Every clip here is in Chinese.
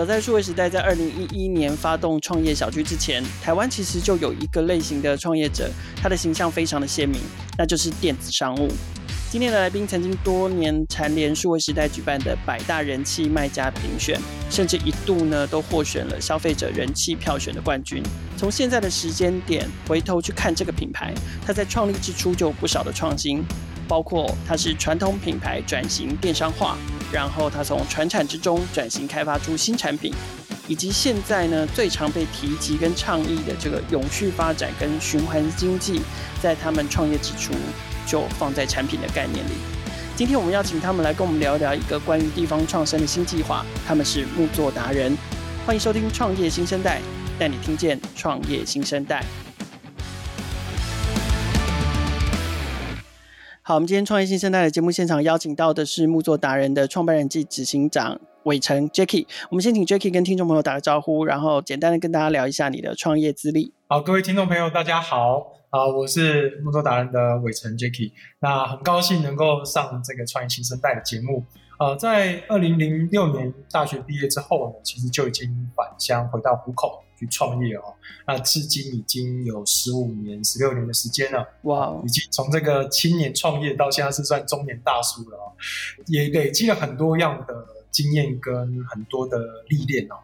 早在数位时代在二零一一年发动创业小聚之前，台湾其实就有一个类型的创业者，他的形象非常的鲜明，那就是电子商务。今天的来宾曾经多年蝉联数位时代举办的百大人气卖家评选，甚至一度呢都获选了消费者人气票选的冠军。从现在的时间点回头去看这个品牌，它在创立之初就有不少的创新，包括它是传统品牌转型电商化，然后它从传产之中转型开发出新产品，以及现在呢最常被提及跟倡议的这个永续发展跟循环经济，在他们创业之初。就放在产品的概念里。今天我们要请他们来跟我们聊聊一个关于地方创生的新计划。他们是木作达人，欢迎收听《创业新生代》，带你听见创业新生代。好，我们今天创业新生代的节目现场邀请到的是木作达人的创办人暨执行长伟成 Jacky。我们先请 Jacky 跟听众朋友打个招呼，然后简单的跟大家聊一下你的创业资历。好，各位听众朋友，大家好。啊，我是木作达人的伟成 Jacky，那很高兴能够上这个创业新生代的节目。呃，在二零零六年大学毕业之后呢，其实就已经返乡回到虎口去创业哦。那至今已经有十五年、十六年的时间了。哇已经从这个青年创业到现在是算中年大叔了哦，也累积了很多样的经验跟很多的历练哦。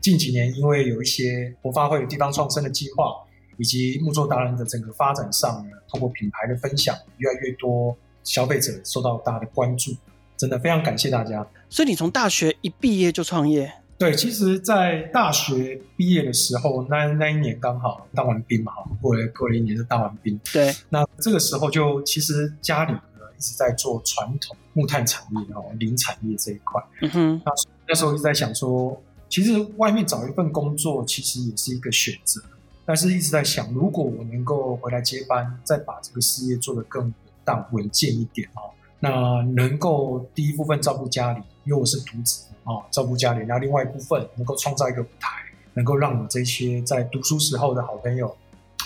近几年因为有一些国发会有地方创生的计划。以及木作达人的整个发展上呢，通过品牌的分享，越来越多消费者受到大家的关注，真的非常感谢大家。所以你从大学一毕业就创业？对，其实，在大学毕业的时候，那那一年刚好当完兵嘛，过了过了一年就当完兵。对，那这个时候就其实家里呢一直在做传统木炭产业哦，林产业这一块。嗯哼，那那时候一直在想说，其实外面找一份工作，其实也是一个选择。但是一直在想，如果我能够回来接班，再把这个事业做得更稳当、稳健一点哦，那能够第一部分照顾家里，因为我是独子啊，照顾家里，然后另外一部分能够创造一个舞台，能够让我这些在读书时候的好朋友，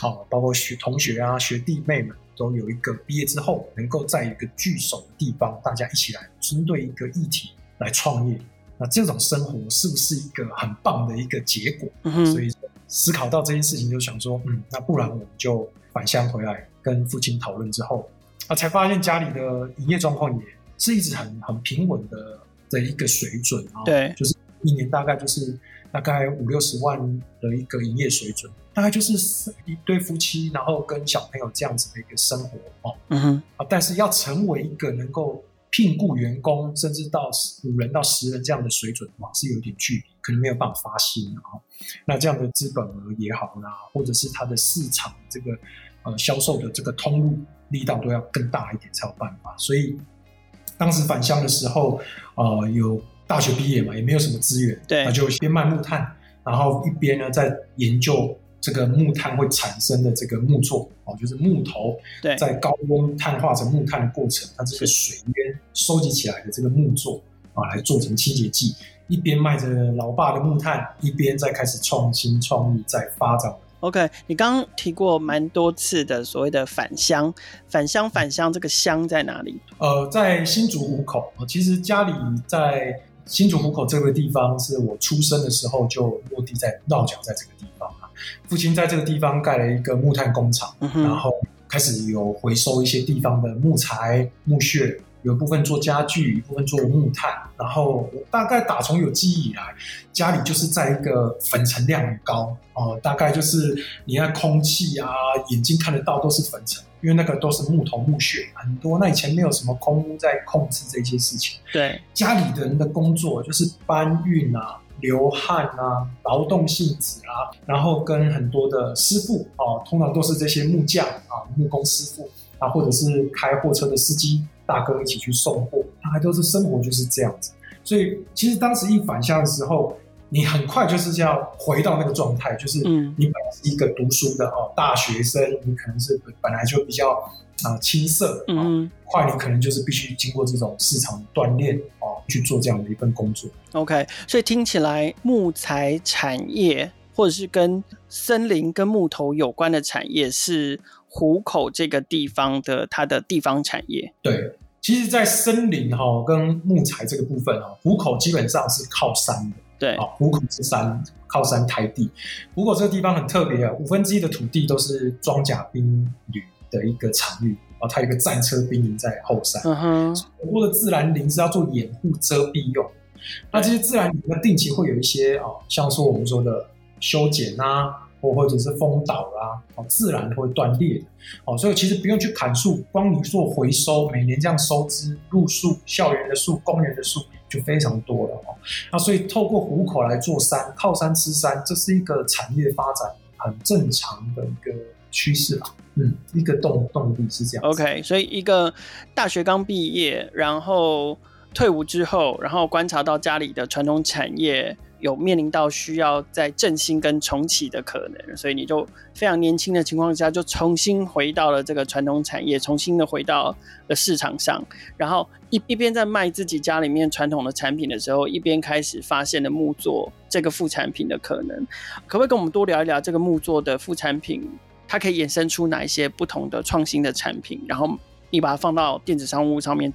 啊，包括学同学啊、学弟妹们，都有一个毕业之后能够在一个聚首的地方，大家一起来针对一个议题来创业，那这种生活是不是一个很棒的一个结果？嗯，所以。思考到这件事情，就想说，嗯，那不然我们就返乡回来跟父亲讨论之后，啊，才发现家里的营业状况也是一直很很平稳的的一个水准啊，对，就是一年大概就是大概五六十万的一个营业水准，大概就是一对夫妻，然后跟小朋友这样子的一个生活哦，嗯哼，啊，但是要成为一个能够。聘雇员工，甚至到五人到十人这样的水准的话，是有一点距离，可能没有办法发薪啊。那这样的资本额也好啦，或者是它的市场这个呃销售的这个通路力道都要更大一点才有办法。所以当时返乡的时候，呃，有大学毕业嘛，也没有什么资源，对，那就边卖木炭，然后一边呢在研究。这个木炭会产生的这个木作哦，就是木头在高温碳化成木炭的过程，它这个水烟收集起来的这个木作啊，来做成清洁剂。一边卖着老爸的木炭，一边在开始创新创意，在发展。OK，你刚刚提过蛮多次的所谓的返乡，返乡返乡，这个乡在哪里？呃，在新竹湖口。其实家里在新竹湖口这个地方，是我出生的时候就落地在落脚在这个地方。父亲在这个地方盖了一个木炭工厂，嗯、然后开始有回收一些地方的木材、木屑，有一部分做家具，一部分做木炭。然后我大概打从有记忆以来，家里就是在一个粉尘量很高哦、呃，大概就是你看空气啊，眼睛看得到都是粉尘，因为那个都是木头木屑很多。那以前没有什么空屋在控制这些事情，对家里的人的工作就是搬运啊。流汗啊，劳动性质啊，然后跟很多的师傅啊，通常都是这些木匠啊、木工师傅啊，或者是开货车的司机大哥一起去送货，大概都是生活就是这样子。所以其实当时一返乡的时候，你很快就是要回到那个状态，就是你本来是一个读书的哦大学生，你可能是本来就比较啊青涩，嗯，快你可能就是必须经过这种市场锻炼哦。去做这样的一份工作。OK，所以听起来木材产业或者是跟森林跟木头有关的产业是湖口这个地方的它的地方产业。对，其实，在森林哈跟木材这个部分哦，湖口基本上是靠山的对，啊，湖口是山靠山胎地。湖口这个地方很特别啊，五分之一的土地都是装甲兵旅的一个场域啊，它有一个战车兵营在后山。很多的自然林是要做掩护遮蔽用。那这些自然林呢，定期会有一些啊，像说我们说的修剪啊。或或者是风倒啦，哦，自然会断裂的，哦，所以其实不用去砍树，光你做回收，每年这样收枝入树，校园的树、公园的树就非常多了哦。那所以透过虎口来做山，靠山吃山，这是一个产业发展很正常的一个趋势啊。嗯，一个动动力是这样。OK，所以一个大学刚毕业，然后退伍之后，然后观察到家里的传统产业。有面临到需要再振兴跟重启的可能，所以你就非常年轻的情况下，就重新回到了这个传统产业，重新的回到了市场上，然后一一边在卖自己家里面传统的产品的时候，一边开始发现了木作这个副产品的可能。可不可以跟我们多聊一聊这个木作的副产品，它可以衍生出哪一些不同的创新的产品？然后。你把它放到电子商务上面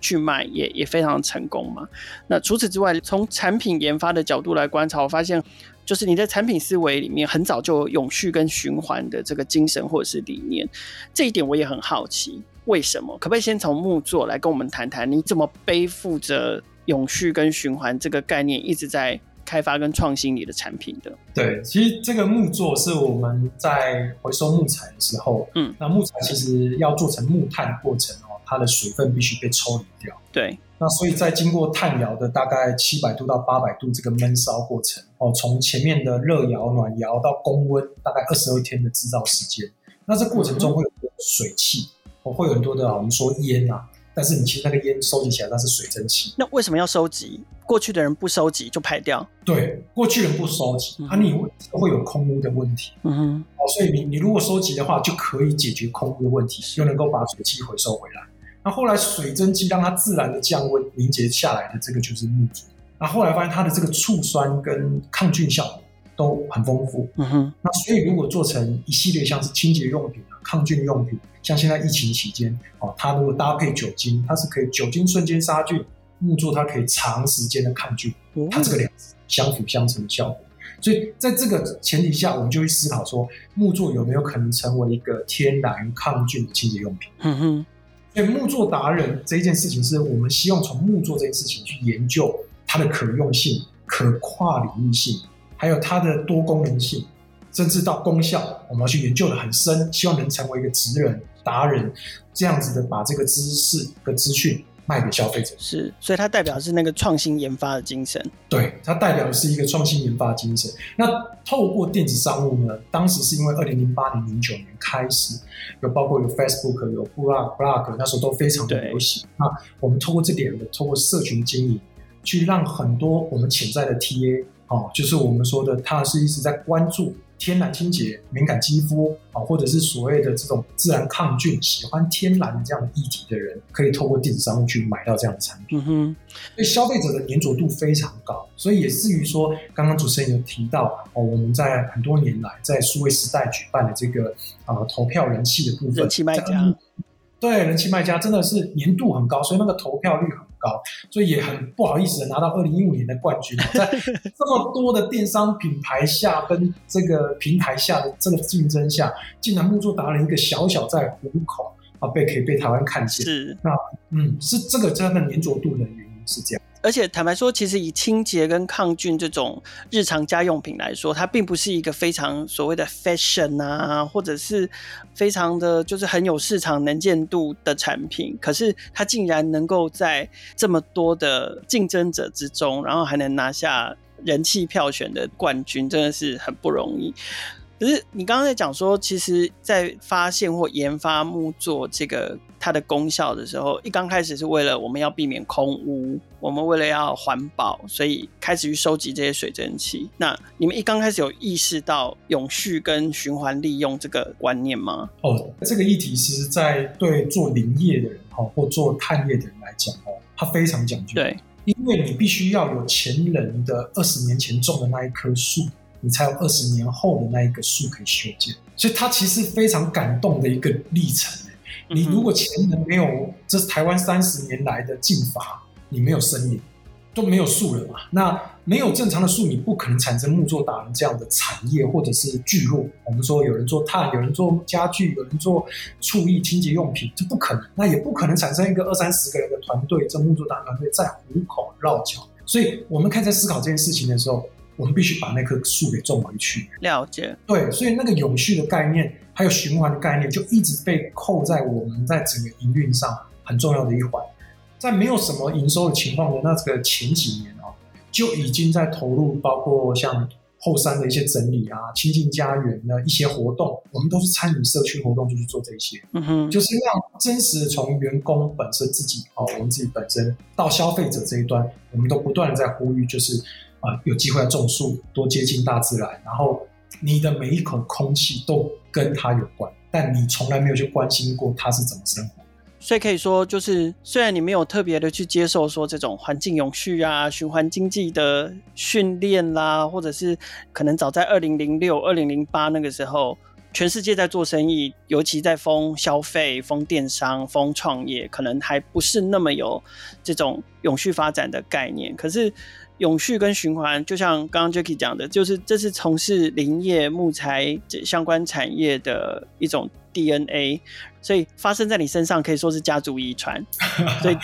去卖，也也非常成功嘛。那除此之外，从产品研发的角度来观察，我发现就是你在产品思维里面很早就永续跟循环的这个精神或者是理念。这一点我也很好奇，为什么？可不可以先从木作来跟我们谈谈，你怎么背负着永续跟循环这个概念，一直在开发跟创新你的产品的。对，其实这个木作是我们在回收木材的时候，嗯，那木材其实要做成木炭的过程哦，它的水分必须被抽离掉。对，那所以在经过炭窑的大概七百度到八百度这个闷烧过程哦，从前面的热窑、暖窑到供温，大概二十二天的制造时间。那这过程中会有水汽，哦、嗯，会有很多的我们说烟啊。但是你其实那个烟收集起来，那是水蒸气。那为什么要收集？过去的人不收集就排掉。对，过去人不收集，嗯、啊，你会有空污的问题。嗯哼。哦，所以你你如果收集的话，就可以解决空污的问题，又能够把水汽回收回来。那后来水蒸气让它自然的降温凝结下来的这个就是木竹。那后来发现它的这个醋酸跟抗菌效果都很丰富。嗯哼。那所以如果做成一系列像是清洁用品啊、抗菌用品。像现在疫情期间，哦，它如果搭配酒精，它是可以酒精瞬间杀菌，木作它可以长时间的抗菌，它这个两相辅相成的效果。所以在这个前提下，我们就会思考说，木作有没有可能成为一个天然抗菌的清洁用品？嗯哼。所以木作达人这一件事情，是我们希望从木作这件事情去研究它的可用性、可跨领域性，还有它的多功能性。甚至到功效，我们要去研究的很深，希望能成为一个职人达人，这样子的把这个知识和资讯卖给消费者。是，所以它代表的是那个创新研发的精神。对，它代表的是一个创新研发精神。那透过电子商务呢？当时是因为二零零八年、零九年开始，有包括有 Facebook、有 Blog、Blog，那时候都非常的流行。那我们透过这点的，透过社群经营，去让很多我们潜在的 TA 哦，就是我们说的，他是一直在关注。天然清洁、敏感肌肤啊，或者是所谓的这种自然抗菌、喜欢天然的这样的议题的人，可以透过电子商务去买到这样的产品。嗯哼，所以消费者的粘着度非常高，所以也至于说，刚刚主持人有提到哦，我们在很多年来在数位时代举办的这个啊、呃、投票人气的部分，人气卖家。对，人气卖家真的是粘度很高，所以那个投票率很高，所以也很不好意思的拿到二零一五年的冠军。在这么多的电商品牌下跟这个平台下的这个竞争下，竟然木作达人一个小小在虎口啊被可以被台湾看见，是那嗯是这个真的粘着度的原因是这样。而且坦白说，其实以清洁跟抗菌这种日常家用品来说，它并不是一个非常所谓的 fashion 啊，或者是非常的就是很有市场能见度的产品。可是它竟然能够在这么多的竞争者之中，然后还能拿下人气票选的冠军，真的是很不容易。可是你刚刚在讲说，其实，在发现或研发木作这个它的功效的时候，一刚开始是为了我们要避免空污，我们为了要环保，所以开始去收集这些水蒸气。那你们一刚开始有意识到永续跟循环利用这个观念吗？哦，这个议题其实，在对做林业的人哈，或做碳业的人来讲哦，它非常讲究。对，因为你必须要有前人的二十年前种的那一棵树。你才有二十年后的那一个树可以修建，所以它其实非常感动的一个历程。你如果前人没有，这是台湾三十年来的禁伐，你没有森林，都没有树了嘛。那没有正常的树，你不可能产生木作达人这样的产业或者是聚落。我们说有人做炭，有人做家具，有人做厨艺清洁用品，这不可能。那也不可能产生一个二三十个人的团队，这木作达人团队在虎口绕桥。所以我们开始思考这件事情的时候，我们必须把那棵树给种回去。了解。对，所以那个永续的概念，还有循环的概念，就一直被扣在我们在整个营运上很重要的一环。在没有什么营收的情况的那个前几年啊，就已经在投入，包括像后山的一些整理啊、亲近家园的一些活动，我们都是参与社区活动就去做这些。嗯哼，就是让真实的从员工本身自己哦，我们自己本身到消费者这一端，我们都不断的在呼吁，就是有机会要种树，多接近大自然，然后你的每一口空气都跟它有关，但你从来没有去关心过它是怎么生活。所以可以说，就是虽然你没有特别的去接受说这种环境永续啊、循环经济的训练啦，或者是可能早在二零零六、二零零八那个时候，全世界在做生意，尤其在封消费、封电商、封创业，可能还不是那么有这种永续发展的概念。可是永续跟循环，就像刚刚 Jacky 讲的，就是这是从事林业、木材这相关产业的一种 DNA。所以发生在你身上可以说是家族遗传。所以，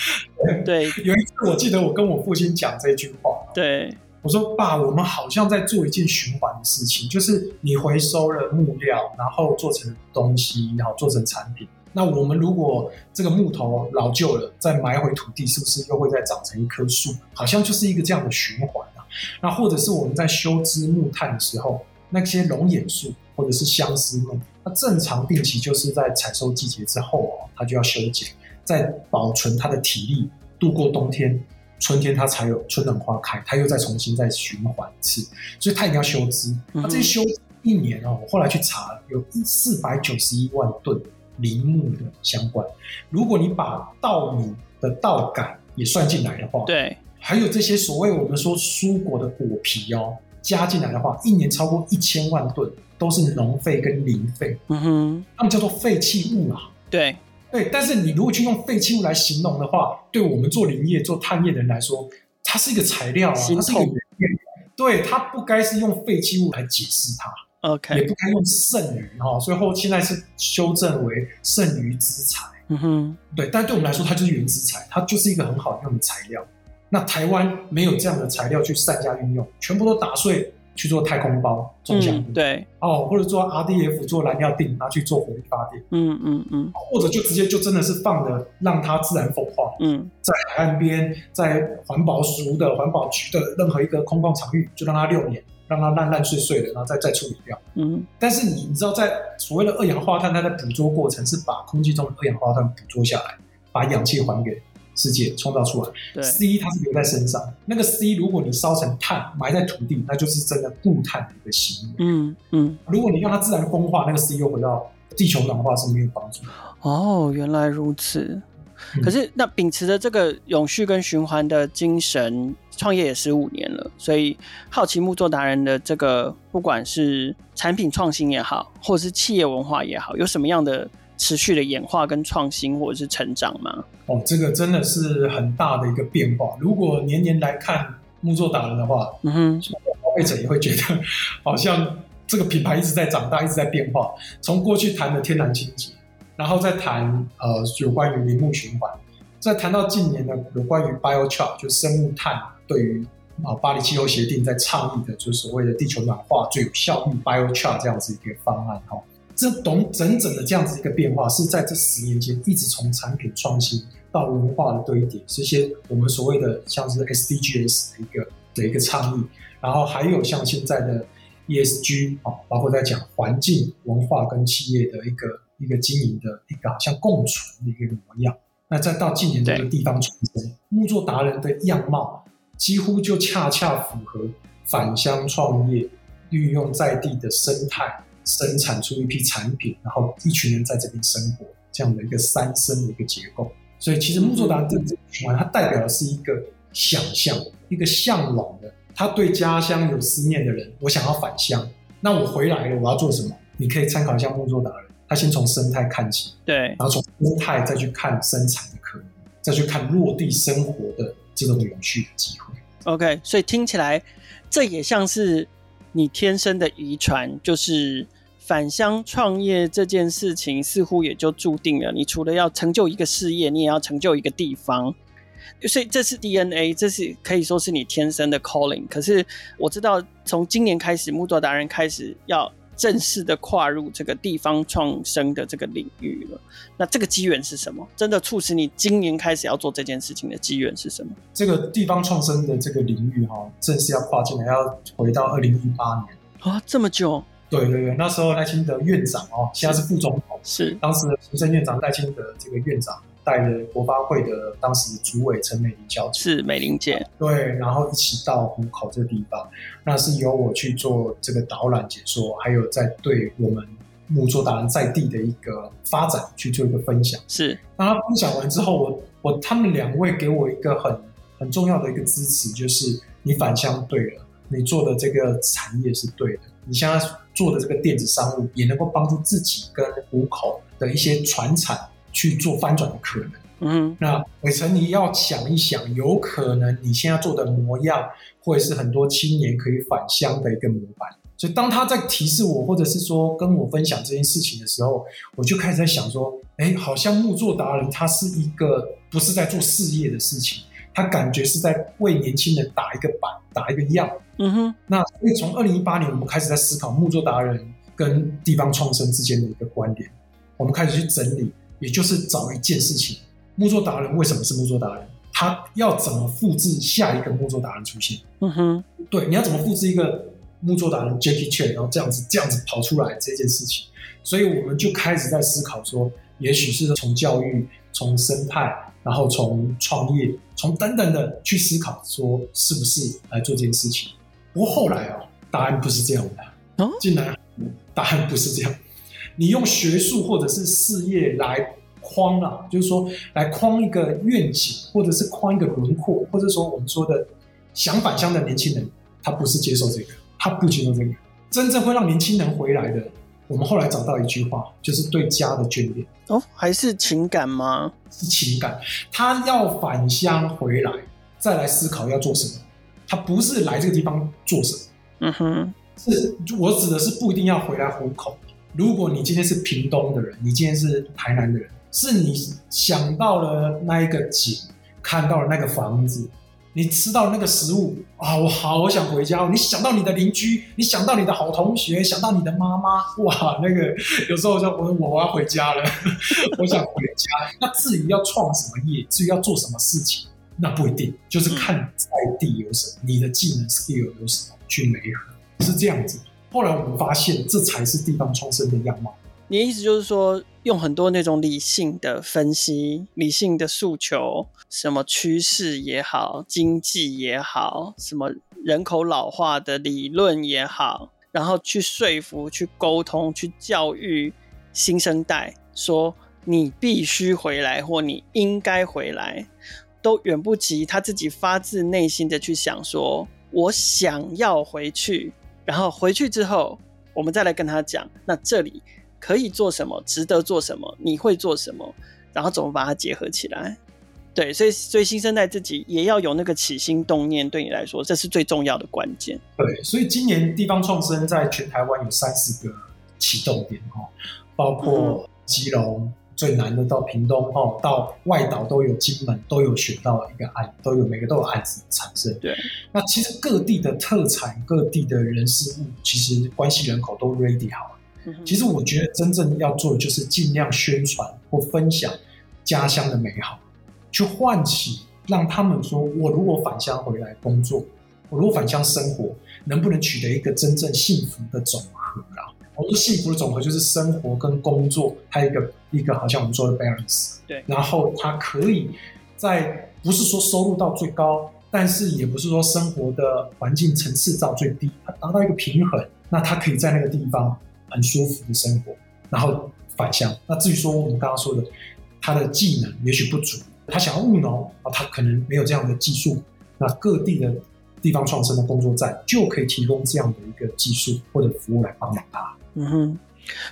对，有一次我记得我跟我父亲讲这句话，对，我说爸，我们好像在做一件循环的事情，就是你回收了木料，然后做成东西，然后做成产品。那我们如果这个木头老旧了，再埋回土地，是不是又会再长成一棵树？好像就是一个这样的循环啊。那或者是我们在修枝木炭的时候，那些龙眼树或者是相思木。它正常定期就是在采收季节之后哦，它就要修剪，再保存它的体力，度过冬天，春天它才有春暖花开，它又再重新再循环一次，所以它一定要修枝。那这修一年哦，我后来去查，有四百九十一万吨林木的相关。如果你把稻米的稻杆也算进来的话，对，还有这些所谓我们说蔬果的果皮哦，加进来的话，一年超过一千万吨。都是农废跟林废，嗯哼，他们叫做废弃物啊。对对，但是你如果去用废弃物来形容的话，对我们做林业、做碳业的人来说，它是一个材料啊，它是一个原料。对，它不该是用废弃物来解释它，OK，也不该用剩余哈。所以后现在是修正为剩余资材。嗯哼，对，但对我们来说，它就是原资材，它就是一个很好用的材料。那台湾没有这样的材料去善加运用，全部都打碎。去做太空包，中奖、嗯、对哦，或者做 RDF 做燃料锭，拿去做火力发电，嗯嗯嗯，或者就直接就真的是放的，让它自然风化，嗯，在海岸边，在环保署的环保局的任何一个空旷场域，就让它六年，让它烂烂碎碎的，然后再再处理掉，嗯。但是你你知道，在所谓的二氧化碳，它的捕捉过程是把空气中的二氧化碳捕捉下来，把氧气还给。世界创造出来对，C 它是留在身上。那个 C 如果你烧成碳埋在土地，那就是真的固碳的一个行为。嗯嗯。如果你让它自然风化，那个 C 又回到地球暖化是没有帮助的。哦，原来如此。可是那秉持着这个永续跟循环的精神，创业也十五年了，所以好奇木作达人的这个不管是产品创新也好，或者是企业文化也好，有什么样的？持续的演化跟创新，或者是成长吗？哦，这个真的是很大的一个变化。如果年年来看木作达人的话，嗯哼，消费者也会觉得好像这个品牌一直在长大，一直在变化。从过去谈的天然清洁，然后再谈呃有关于林木循环，再谈到近年的有关于 biochar 就生物炭对于啊巴黎气候协定在倡议的，就是所谓的地球暖化最有效率 biochar 这样子一个方案哈。这懂整整的这样子一个变化，是在这十年间一直从产品创新到文化的堆叠，这些我们所谓的像是 SDGs 的一个的一个倡议，然后还有像现在的 ESG 啊，包括在讲环境、文化跟企业的一个一个经营的一个好像共存的一个模样。那再到近年这个地方创生，木作达人的样貌几乎就恰恰符合返乡创业，运用在地的生态。生产出一批产品，然后一群人在这边生活，这样的一个三生的一个结构。所以，其实木作达人这个循环，它代表的是一个想象，一个向往的。他对家乡有思念的人，我想要返乡，那我回来了，我要做什么？你可以参考一下木作达人，他先从生态看起，对，然后从生态再去看生产的可能，再去看落地生活的这种永续的机会。OK，所以听起来这也像是你天生的遗传，就是返乡创业这件事情，似乎也就注定了。你除了要成就一个事业，你也要成就一个地方。所以这是 DNA，这是可以说是你天生的 calling。可是我知道，从今年开始，木作达人开始要正式的跨入这个地方创生的这个领域了。那这个机缘是什么？真的促使你今年开始要做这件事情的机缘是什么？这个地方创生的这个领域哈，正式要跨进来，要回到二零一八年啊，这么久？对对对，那时候赖清德院长哦，现在是副总统，是当时的行政院长赖清德这个院长。带着国发会的当时主委陈美玲小姐，是美玲姐，对，然后一起到虎口这个地方，那是由我去做这个导览解说，还有在对我们木作达人在地的一个发展去做一个分享。是，那他分享完之后，我我他们两位给我一个很很重要的一个支持，就是你返乡对了，你做的这个产业是对的，你现在做的这个电子商务也能够帮助自己跟虎口的一些传产。去做翻转的可能，嗯，那伟成，你要想一想，有可能你现在做的模样，会是很多青年可以返乡的一个模板。所以当他在提示我，或者是说跟我分享这件事情的时候，我就开始在想说，哎，好像木作达人他是一个不是在做事业的事情，他感觉是在为年轻人打一个板，打一个样。嗯哼，那所以从二零一八年，我们开始在思考木作达人跟地方创生之间的一个观点，我们开始去整理。也就是找一件事情，木作达人为什么是木作达人？他要怎么复制下一个木作达人出现？嗯哼，对，你要怎么复制一个木作达人 Jackie Chan，然后这样子这样子跑出来这件事情？所以我们就开始在思考说，也许是从教育、从生态，然后从创业、从等等的去思考，说是不是来做这件事情？不过后来哦，答案不是这样的。哦，竟然答案不是这样。你用学术或者是事业来框啊，就是说来框一个愿景，或者是框一个轮廓，或者说我们说的想返乡的年轻人，他不是接受这个，他不接受这个。真正会让年轻人回来的，我们后来找到一句话，就是对家的眷恋。哦，还是情感吗？是情感。他要返乡回来，再来思考要做什么。他不是来这个地方做什么。嗯哼，是我指的是不一定要回来糊口。如果你今天是屏东的人，你今天是台南的人，是你想到了那一个景，看到了那个房子，你吃到那个食物啊，我好想回家。哦你想到你的邻居，你想到你的好同学，想到你的妈妈，哇，那个有时候就我我要回家了，我想回家。那至于要创什么业，至于要做什么事情，那不一定，就是看在地有什么，你的技能 skill 有什么去媒合，是这样子。后来我们发现，这才是地方创生的样貌。你的意思就是说，用很多那种理性的分析、理性的诉求，什么趋势也好，经济也好，什么人口老化的理论也好，然后去说服、去沟通、去教育新生代，说你必须回来，或你应该回来，都远不及他自己发自内心的去想说，我想要回去。然后回去之后，我们再来跟他讲，那这里可以做什么，值得做什么，你会做什么，然后怎么把它结合起来。对，所以所以新生代自己也要有那个起心动念，对你来说，这是最重要的关键。对，所以今年地方创生在全台湾有三十个启动点哈，包括基隆。嗯最难的到屏东哦，到外岛都有金门，都有选到一个案，都有每个都有案子产生。对，那其实各地的特产、各地的人事物，其实关系人口都 ready 好。嗯、其实我觉得真正要做的就是尽量宣传或分享家乡的美好，去唤起让他们说：我如果返乡回来工作，我如果返乡生活，能不能取得一个真正幸福的总和啊？我说幸福的总和就是生活跟工作，还有一个一个好像我们说的 balance。对，然后他可以在不是说收入到最高，但是也不是说生活的环境层次到最低，他达到一个平衡，那他可以在那个地方很舒服的生活，然后返乡。那至于说我们刚刚说的，他的技能也许不足，他想要务农啊，他可能没有这样的技术，那各地的地方创生的工作站就可以提供这样的一个技术或者服务来帮忙他。嗯哼，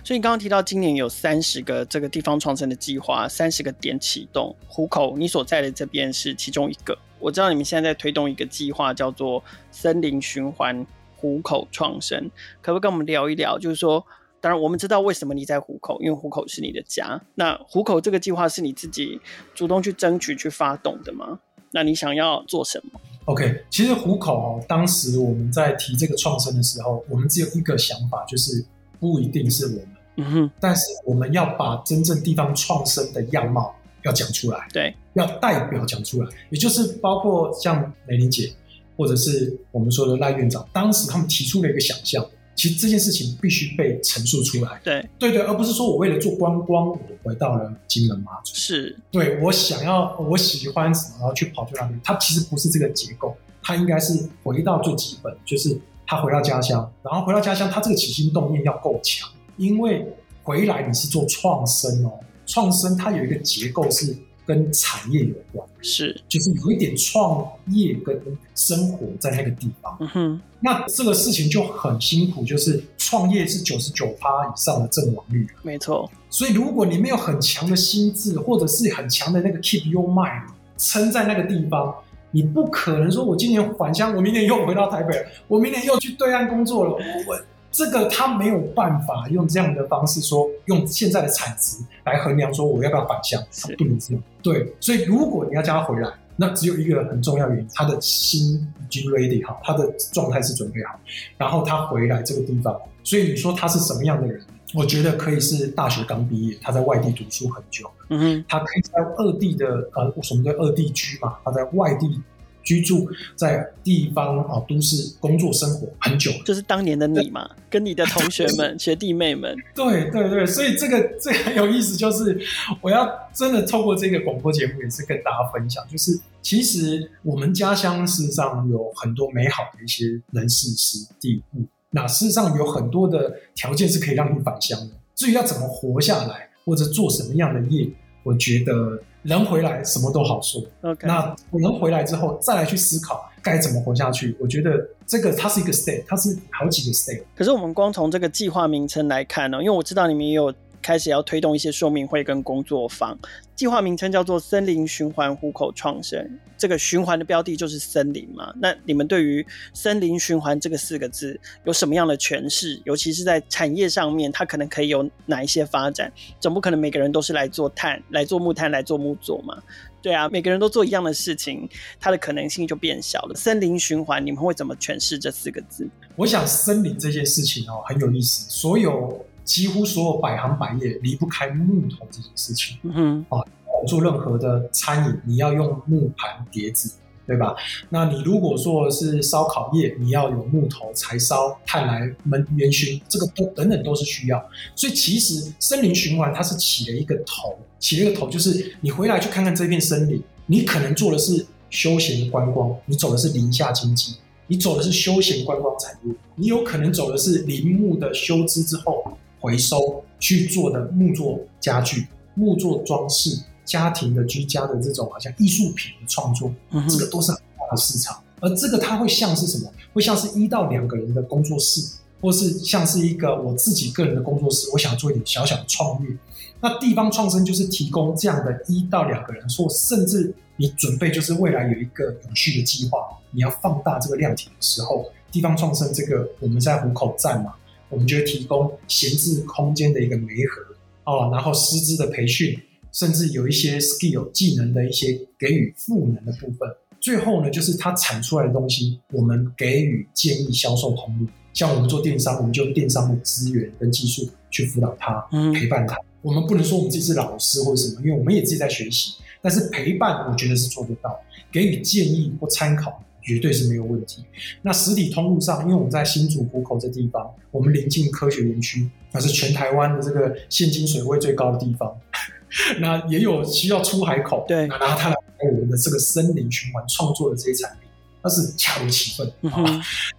所以你刚刚提到今年有三十个这个地方创生的计划，三十个点启动，虎口你所在的这边是其中一个。我知道你们现在在推动一个计划，叫做森林循环虎口创生，可不可以跟我们聊一聊？就是说，当然我们知道为什么你在虎口，因为虎口是你的家。那虎口这个计划是你自己主动去争取、去发动的吗？那你想要做什么？OK，其实虎口哦，当时我们在提这个创生的时候，我们只有一个想法，就是不一定是我们，嗯哼，但是我们要把真正地方创生的样貌要讲出来，对，要代表讲出来，也就是包括像梅玲姐，或者是我们说的赖院长，当时他们提出了一个想象。其实这件事情必须被陈述出来，对。对对，而不是说我为了做观光，我回到了金门马祖，是。对我想要我喜欢什么，然后去跑去那边，它其实不是这个结构，它应该是回到最基本，就是他回到家乡，然后回到家乡，他这个起心动念要够强，因为回来你是做创生哦，创生它有一个结构是。跟产业有关，是就是有一点创业跟生活在那个地方。嗯哼，那这个事情就很辛苦，就是创业是九十九趴以上的阵亡率。没错，所以如果你没有很强的心智，或者是很强的那个 keep your mind 撑在那个地方，你不可能说我今年返乡，我明年又回到台北，我明年又去对岸工作了。这个他没有办法用这样的方式说，用现在的产值来衡量说我要不要返乡，他不能这样。对，所以如果你要叫他回来，那只有一个很重要原因，他的心已经 ready 好，他的状态是准备好，然后他回来这个地方。所以你说他是什么样的人？我觉得可以是大学刚毕业，他在外地读书很久，嗯哼，他可以在二地的呃，什么叫二地居嘛？他在外地。居住在地方啊，都市工作生活很久，就是当年的你嘛，跟你的同学们、学弟妹们。对对对，所以这个这个很有意思，就是我要真的透过这个广播节目，也是跟大家分享，就是其实我们家乡事实上有很多美好的一些人事、时地物，那事实上有很多的条件是可以让你返乡的。至于要怎么活下来，或者做什么样的业，我觉得。人回来什么都好说，Okay. 那人回来之后再来去思考该怎么活下去，我觉得这个它是一个 step，它是好几个 step。可是我们光从这个计划名称来看呢，因为我知道你们也有。开始要推动一些说明会跟工作坊，计划名称叫做“森林循环虎口创生”。这个循环的标的就是森林嘛。那你们对于“森林循环”这个四个字有什么样的诠释？尤其是在产业上面，它可能可以有哪一些发展？总不可能每个人都是来做碳、来做木炭、来做木作嘛？对啊，每个人都做一样的事情，它的可能性就变小了。森林循环，你们会怎么诠释这四个字？我想森林这件事情哦，很有意思。所有。几乎所有百行百业离不开木头这件事情。嗯哼，啊，做任何的餐饮，你要用木盘碟子，对吧？那你如果做的是烧烤业，你要有木头柴烧炭来焖烟熏，这个都等等都是需要。所以其实森林循环它是起了一个头，起了一个头，就是你回来去看看这片森林，你可能做的是休闲观光，你走的是林下经济，你走的是休闲观光产业，你有可能走的是林木的修枝之后。回收去做的木作家具、木作装饰、家庭的居家的这种好像艺术品的创作，嗯、这个都是很大的市场。而这个它会像是什么？会像是一到两个人的工作室，或是像是一个我自己个人的工作室。我想做一点小小的创业。那地方创生就是提供这样的一到两个人，说甚至你准备就是未来有一个永续的计划，你要放大这个量体的时候，地方创生这个我们在虎口站嘛。我们就会提供闲置空间的一个媒合哦，然后师资的培训，甚至有一些 skill 技能的一些给予赋能的部分。最后呢，就是它产出来的东西，我们给予建议销售通路。像我们做电商，我们就用电商的资源跟技术去辅导他，陪伴他。我们不能说我们自己是老师或者什么，因为我们也自己在学习。但是陪伴，我觉得是做得到，给予建议或参考。绝对是没有问题。那实体通路上，因为我们在新竹湖口这地方，我们临近科学园区，那是全台湾的这个现金水位最高的地方。那也有需要出海口，对，那然后他来我们的这个森林循环创作的这些产品，那是恰如其分。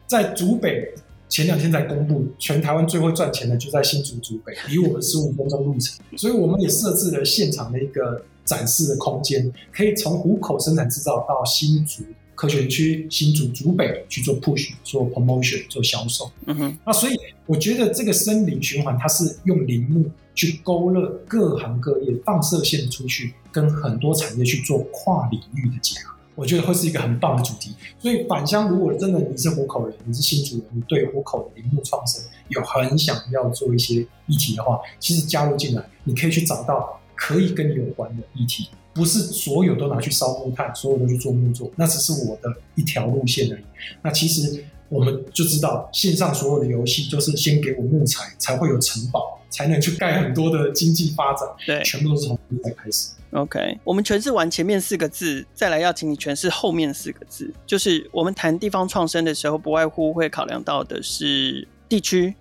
在竹北前两天才公布，全台湾最会赚钱的就在新竹竹北，离我们十五分钟路程，所以我们也设置了现场的一个展示的空间，可以从湖口生产制造到新竹。科学园区新竹竹北去做 push、做 promotion、做销售。嗯哼，那所以我觉得这个森林循环，它是用林木去勾勒各行各业，放射线出去，跟很多产业去做跨领域的结合。我觉得会是一个很棒的主题。所以返乡，如果真的你是湖口人，你是新竹人，你对湖口的林木创生有很想要做一些议题的话，其实加入进来，你可以去找到可以跟你有关的议题，不是所有都拿去烧木炭，所有都去做木作，那只是我的一条路线而已。那其实我们就知道，线上所有的游戏就是先给我木材，才会有城堡，才能去盖很多的经济发展。对，全部都是从木材开始。OK，我们诠释完前面四个字，再来要请你诠释后面四个字。就是我们谈地方创生的时候，不外乎会考量到的是地区、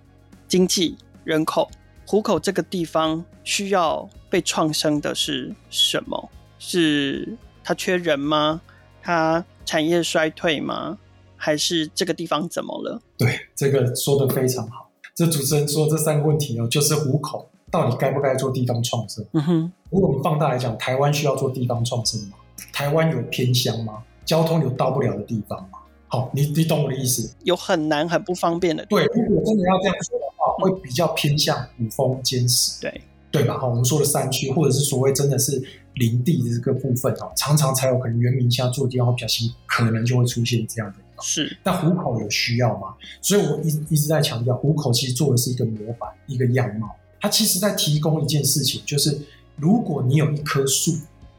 经济、人口。湖口这个地方需要被创生的是什么？是它缺人吗？它产业衰退吗？还是这个地方怎么了？对，这个说的非常好。这主持人说这三个问题哦，就是虎口。到底该不该做地方创生？嗯哼，如果你放大来讲，台湾需要做地方创生吗？台湾有偏乡吗？交通有到不了的地方吗？好，你你懂我的意思？有很难很不方便的。对，如果真的要这样说的话，嗯、会比较偏向五峰坚实。对，对吧？好，我们说的山区，或者是所谓真的是林地的这个部分哦，常常才有可能原名下做的地方会比较新，可能就会出现这样的。是，但虎口有需要吗？所以我一一直在强调，虎口其实做的是一个模板，一个样貌。它其实在提供一件事情，就是如果你有一棵树，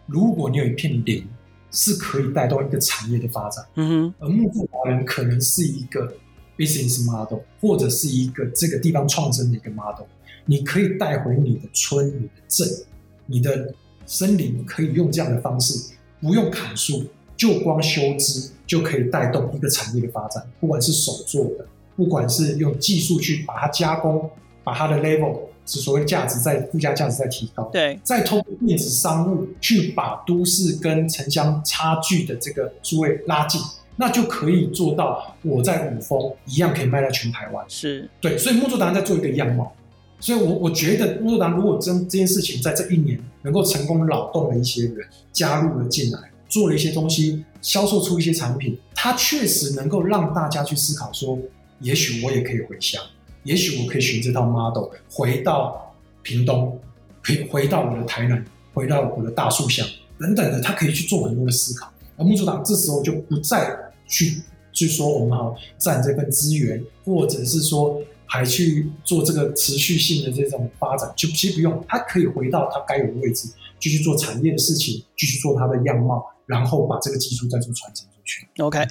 如果你有一片林，是可以带动一个产业的发展。嗯哼，而木作达人可能是一个 business model，或者是一个这个地方创生的一个 model。你可以带回你的村、你的镇、你的森林，可以用这样的方式，不用砍树，就光修枝就可以带动一个产业的发展。不管是手做的，不管是用技术去把它加工，把它的 level。是所谓价值在附加价值在提高，对，再通过电子商务去把都市跟城乡差距的这个诸位拉近，那就可以做到我在五峰一样可以卖到全台湾。是对，所以木作达人在做一个样貌，所以我我觉得木作达人如果真这件事情在这一年能够成功扰动了一些人加入了进来，做了一些东西，销售出一些产品，它确实能够让大家去思考说，也许我也可以回乡。也许我可以选这套 model 回到屏东，回回到我的台南，回到我的大树乡等等的，他可以去做很多的思考。而木作党这时候就不再去去说我们好占这份资源，或者是说还去做这个持续性的这种发展，就其实不用，他可以回到他该有的位置，继续做产业的事情，继续做他的样貌，然后把这个技术再做传承出去。OK。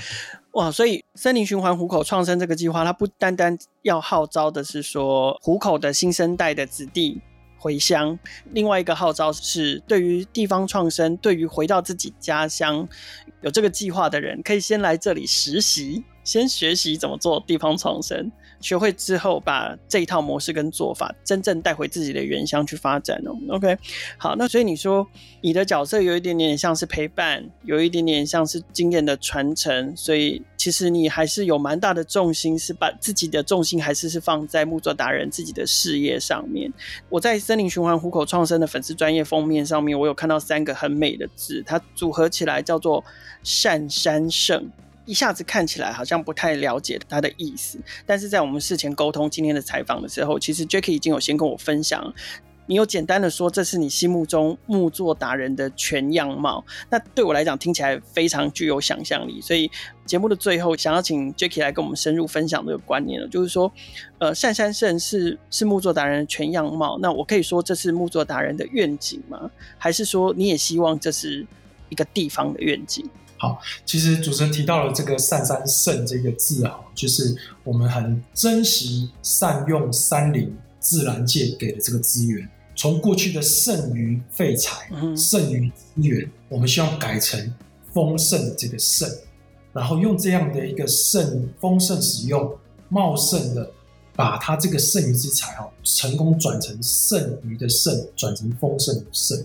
哇，所以森林循环虎口创生这个计划，它不单单要号召的是说虎口的新生代的子弟回乡，另外一个号召是对于地方创生，对于回到自己家乡有这个计划的人，可以先来这里实习，先学习怎么做地方创生。学会之后，把这一套模式跟做法真正带回自己的原乡去发展哦。OK，好，那所以你说你的角色有一点点像是陪伴，有一点点像是经验的传承，所以其实你还是有蛮大的重心，是把自己的重心还是是放在木作达人自己的事业上面。我在森林循环虎口创生的粉丝专业封面上面，我有看到三个很美的字，它组合起来叫做善山圣。一下子看起来好像不太了解他的意思，但是在我们事前沟通今天的采访的时候，其实 Jacky 已经有先跟我分享，你有简单的说这是你心目中木作达人的全样貌，那对我来讲听起来非常具有想象力，所以节目的最后想要请 Jacky 来跟我们深入分享这个观念了，就是说，呃，善山圣是是木作达人的全样貌，那我可以说这是木作达人的愿景吗？还是说你也希望这是一个地方的愿景？好，其实主持人提到了这个“善三圣”这个字啊，就是我们很珍惜、善用山林自然界给的这个资源。从过去的剩余废材、剩余资源，我们希望改成丰盛的这个“盛”，然后用这样的一个盛、丰盛使用、茂盛的，把它这个剩余之财哦，成功转成剩余的“剩”，转成丰盛的“盛”，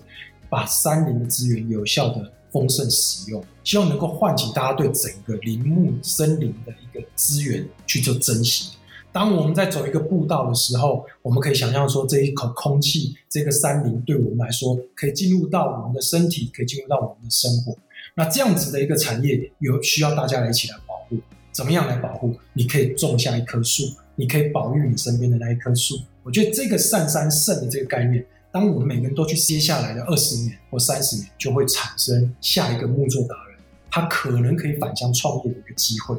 把山林的资源有效的。丰盛使用，希望能够唤起大家对整个林木森林的一个资源去做珍惜。当我们在走一个步道的时候，我们可以想象说，这一口空气，这个山林对我们来说，可以进入到我们的身体，可以进入到我们的生活。那这样子的一个产业，有需要大家来一起来保护。怎么样来保护？你可以种下一棵树，你可以保育你身边的那一棵树。我觉得这个善山圣的这个概念。当我们每个人都去接下来的二十年或三十年，就会产生下一个木作达人，他可能可以返乡创业的一个机会。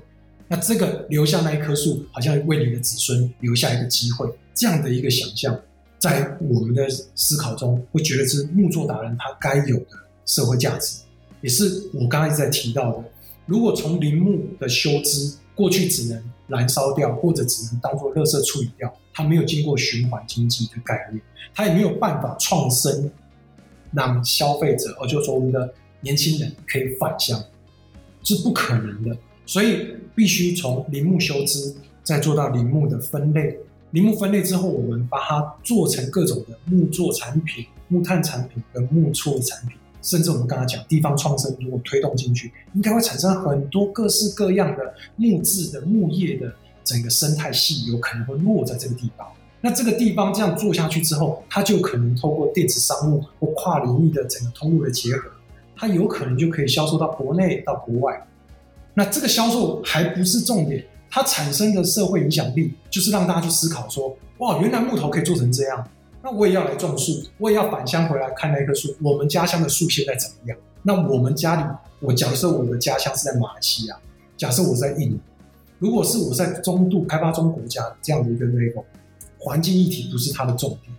那这个留下那一棵树，好像为你的子孙留下一个机会，这样的一个想象，在我们的思考中，会觉得是木作达人他该有的社会价值，也是我刚才一直在提到的。如果从林木的修枝，过去只能燃烧掉，或者只能当做垃圾处理掉，它没有经过循环经济的概念，它也没有办法创生，让消费者，哦，就说我们的年轻人可以返乡，是不可能的。所以必须从林木修枝，再做到林木的分类。林木分类之后，我们把它做成各种的木作产品、木炭产品跟木作产品，甚至我们刚才讲地方创生，如果推动进去，应该会产生很多各式各样的木质的木业的整个生态系，有可能会落在这个地方。那这个地方这样做下去之后，它就可能透过电子商务或跨领域的整个通路的结合，它有可能就可以销售到国内到国外。那这个销售还不是重点，它产生的社会影响力就是让大家去思考说：哇，原来木头可以做成这样，那我也要来种树，我也要返乡回来看那棵树。我们家乡的树现在怎么样？那我们家里，我假设我的家乡是在马来西亚，假设我在印尼，如果是我在中度开发中国家这样的一个 level，环境议题不是它的重点，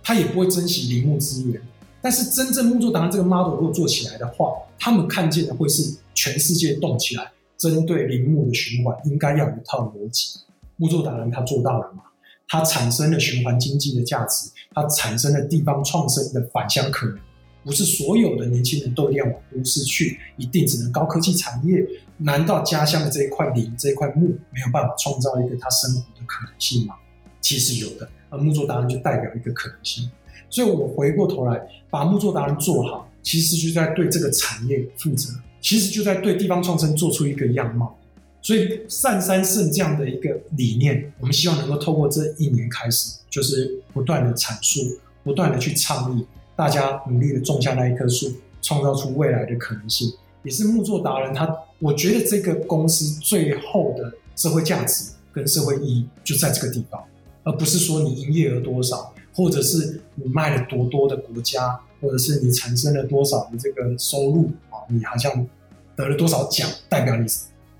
它也不会珍惜林木资源。但是真正木作达人这个 model 如果做起来的话，他们看见的会是全世界动起来。针对林木的循环，应该要有一套逻辑。木作达人他做到了吗？它产生了循环经济的价值，它产生了地方创生的返乡可能。不是所有的年轻人都一定要往都市去，一定只能高科技产业？难道家乡的这一块林、这一块木没有办法创造一个他生活的可能性吗？其实有的，而木作达人就代表一个可能性。所以我回过头来把木作达人做好，其实就在对这个产业负责。其实就在对地方创生做出一个样貌，所以善三圣这样的一个理念，我们希望能够透过这一年开始，就是不断的阐述，不断的去倡议，大家努力的种下那一棵树，创造出未来的可能性，也是木作达人他，我觉得这个公司最后的社会价值跟社会意义就在这个地方，而不是说你营业额多少，或者是你卖了多多的国家，或者是你产生了多少的这个收入啊。你好像得了多少奖，代表你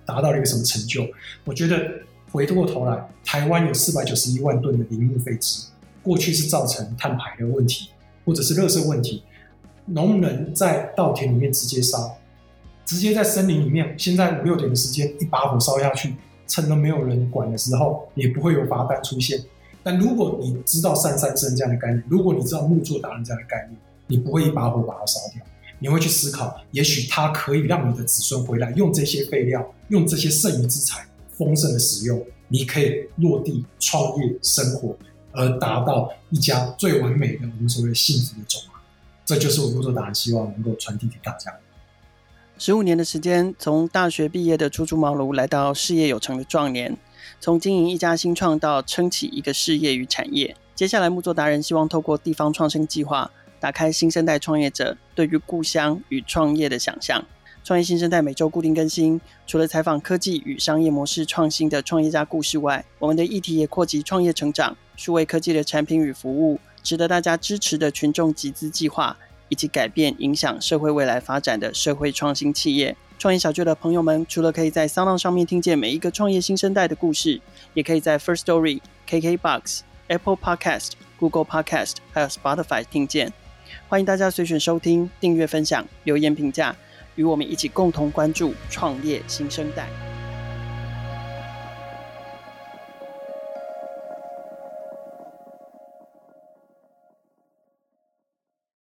达到了一个什么成就？我觉得回过头来，台湾有四百九十一万吨的林木废纸，过去是造成碳排的问题，或者是垃圾问题。农人在稻田里面直接烧，直接在森林里面，现在五六点的时间，一把火烧下去，趁都没有人管的时候，也不会有罚单出现。但如果你知道善山圣这样的概念，如果你知道木作达人这样的概念，你不会一把火把它烧掉。你会去思考，也许它可以让你的子孙回来用这些废料，用这些剩余之材丰盛的使用，你可以落地创业生活，而达到一家最完美的我们所谓幸福的种啊！这就是我木作达人希望能够传递给大家。十五年的时间，从大学毕业的初出茅庐，来到事业有成的壮年，从经营一家新创到撑起一个事业与产业。接下来，木作达人希望透过地方创生计划。打开新生代创业者对于故乡与创业的想象。创业新生代每周固定更新，除了采访科技与商业模式创新的创业家故事外，我们的议题也扩及创业成长、数位科技的产品与服务，值得大家支持的群众集资计划，以及改变影响社会未来发展的社会创新企业。创业小聚的朋友们，除了可以在 Sound 上面听见每一个创业新生代的故事，也可以在 First Story、KKBox、Apple Podcast、Google Podcast 还有 Spotify 听见。欢迎大家随选收听、订阅、分享、留言评价，与我们一起共同关注创业新生代。